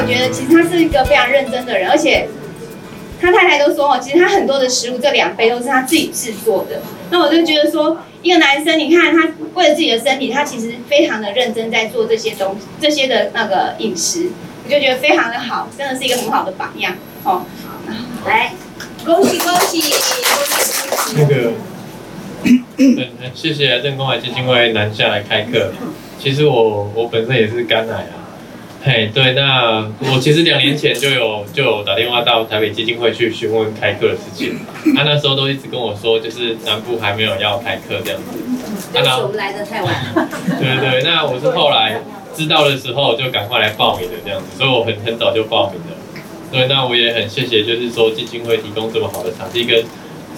我觉得其实他是一个非常认真的人，而且他太太都说哦，其实他很多的食物这两杯都是他自己制作的。那我就觉得说，一个男生，你看他为了自己的身体，他其实非常的认真在做这些东西，这些的那个饮食，我就觉得非常的好，真的是一个很好的榜样哦。来，恭喜恭喜！那个，嗯，谢谢郑公海基金会南下来开课。其实我我本身也是肝癌啊，嘿，对，那我其实两年前就有就有打电话到台北基金会去询问开课的事情，他那时候都一直跟我说，就是南部还没有要开课这样子。对不起，我们来的太晚。对对对，那我是后来知道的时候就赶快来报名的这样子，所以我很很早就报名了。对，那我也很谢谢，就是说基金会提供这么好的场地跟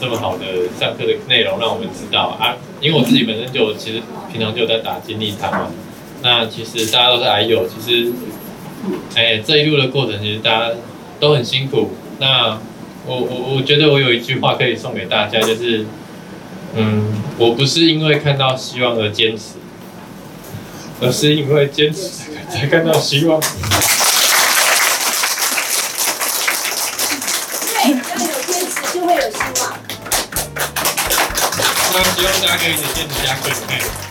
这么好的上课的内容，让我们知道啊。因为我自己本身就其实平常就在打精力汤嘛。那其实大家都是癌友，其实哎这一路的过程其实大家都很辛苦。那我我我觉得我有一句话可以送给大家，就是嗯，我不是因为看到希望而坚持，而是因为坚持才看到希望。對，要有堅持就會有希望大家可以坚持下去。